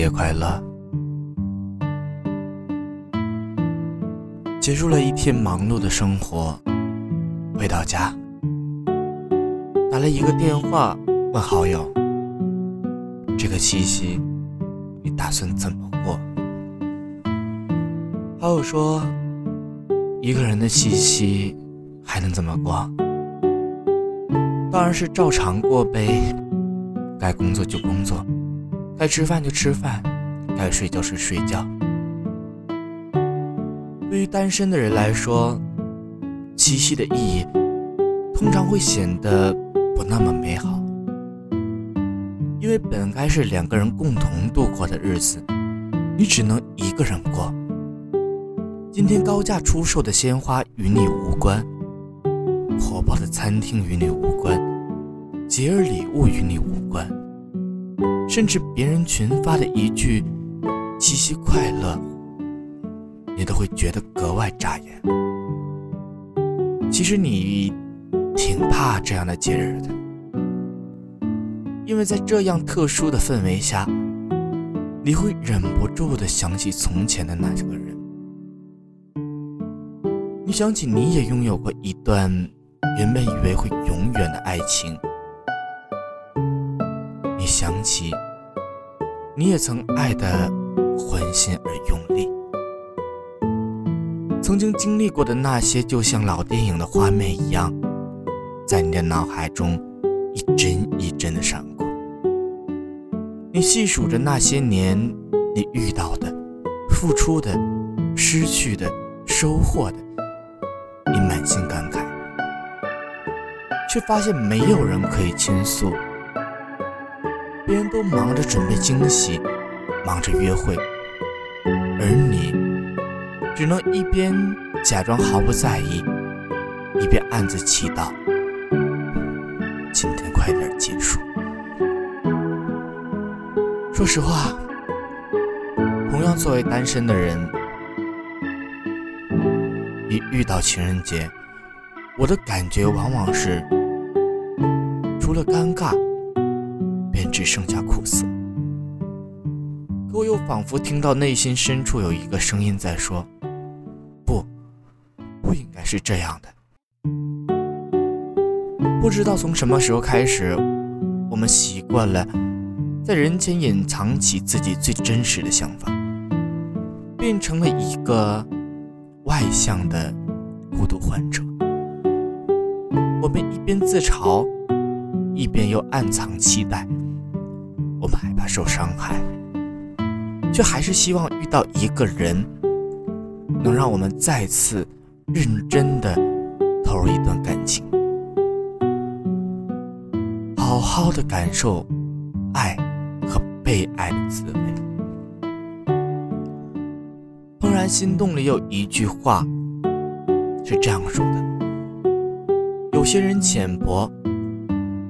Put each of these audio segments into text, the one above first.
节快乐！结束了一天忙碌的生活，回到家，打了一个电话问好友：“这个七夕你打算怎么过？”好友说：“一个人的七夕还能怎么过？当然是照常过呗，该工作就工作。”该吃饭就吃饭，该睡觉是睡觉。对于单身的人来说，七夕的意义通常会显得不那么美好，因为本该是两个人共同度过的日子，你只能一个人过。今天高价出售的鲜花与你无关，火爆的餐厅与你无关，节日礼物与你无关。甚至别人群发的一句“七夕快乐”，你都会觉得格外扎眼。其实你挺怕这样的节日的，因为在这样特殊的氛围下，你会忍不住的想起从前的那个人。你想起你也拥有过一段原本以为会永远的爱情。你想起，你也曾爱得欢心而用力，曾经经历过的那些，就像老电影的画面一样，在你的脑海中一帧一帧的闪过。你细数着那些年你遇到的、付出的、失去的、收获的，你满心感慨，却发现没有人可以倾诉。别人都忙着准备惊喜，忙着约会，而你只能一边假装毫不在意，一边暗自祈祷今天快点结束。说实话，同样作为单身的人，一遇到情人节，我的感觉往往是除了尴尬。便只剩下苦涩，可我又仿佛听到内心深处有一个声音在说：“不，不应该是这样的。”不知道从什么时候开始，我们习惯了在人前隐藏起自己最真实的想法，变成了一个外向的孤独患者。我们一边自嘲，一边又暗藏期待。怕受伤害，却还是希望遇到一个人，能让我们再次认真的投入一段感情，好好的感受爱和被爱的滋味。怦然心动里有一句话是这样说的：有些人浅薄，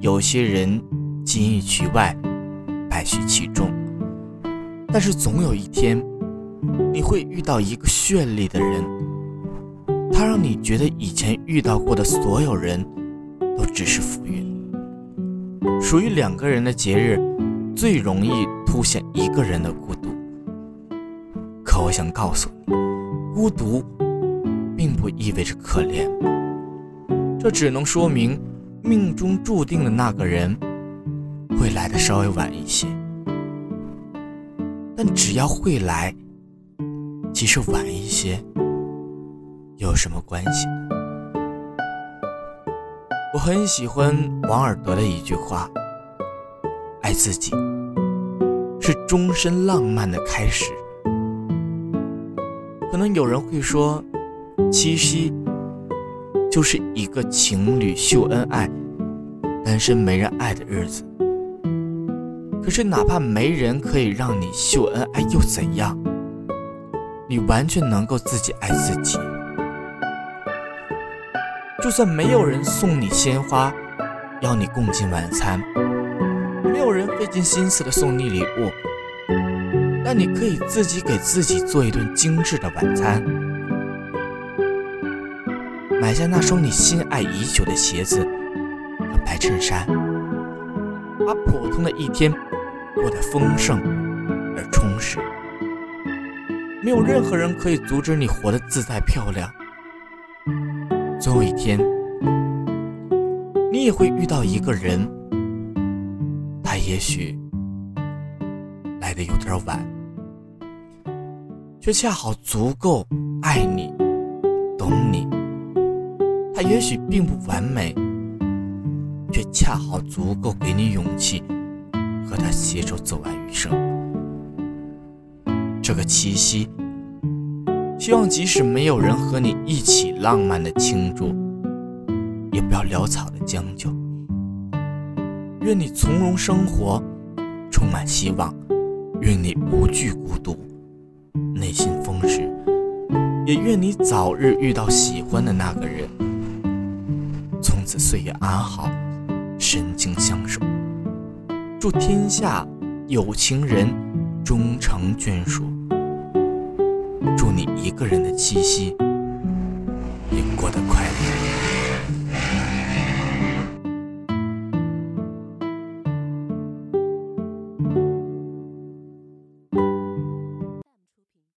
有些人金玉其外。败絮其中，但是总有一天，你会遇到一个绚丽的人，他让你觉得以前遇到过的所有人都只是浮云。属于两个人的节日，最容易凸显一个人的孤独。可我想告诉你，孤独并不意味着可怜，这只能说明命中注定的那个人。会来的稍微晚一些，但只要会来，即使晚一些，有什么关系呢？我很喜欢王尔德的一句话：“爱自己是终身浪漫的开始。”可能有人会说，七夕就是一个情侣秀恩爱、单身没人爱的日子。可是，哪怕没人可以让你秀恩爱，又怎样？你完全能够自己爱自己。就算没有人送你鲜花，邀你共进晚餐，没有人费尽心思的送你礼物，但你可以自己给自己做一顿精致的晚餐，买下那双你心爱已久的鞋子和白衬衫，把普通的一天。过得丰盛而充实。没有任何人可以阻止你活得自在漂亮。总有一天，你也会遇到一个人，他也许来的有点晚，却恰好足够爱你、懂你。他也许并不完美，却恰好足够给你勇气，和他携手走完余生。这个七夕，希望即使没有人和你一起浪漫的庆祝，也不要潦草的将就。愿你从容生活，充满希望；愿你无惧孤独，内心丰实；也愿你早日遇到喜欢的那个人，从此岁月安好，深情相守。祝天下有情人终成眷属。祝你一个人的七夕。